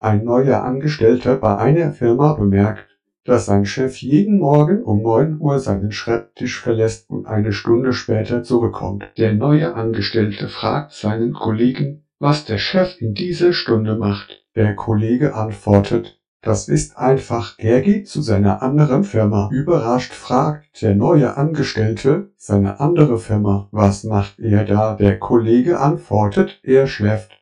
Ein neuer Angestellter bei einer Firma bemerkt, dass sein Chef jeden Morgen um 9 Uhr seinen Schreibtisch verlässt und eine Stunde später zurückkommt. Der neue Angestellte fragt seinen Kollegen, was der Chef in dieser Stunde macht. Der Kollege antwortet, das ist einfach, er geht zu seiner anderen Firma. Überrascht fragt der neue Angestellte seine andere Firma, was macht er da? Der Kollege antwortet, er schläft.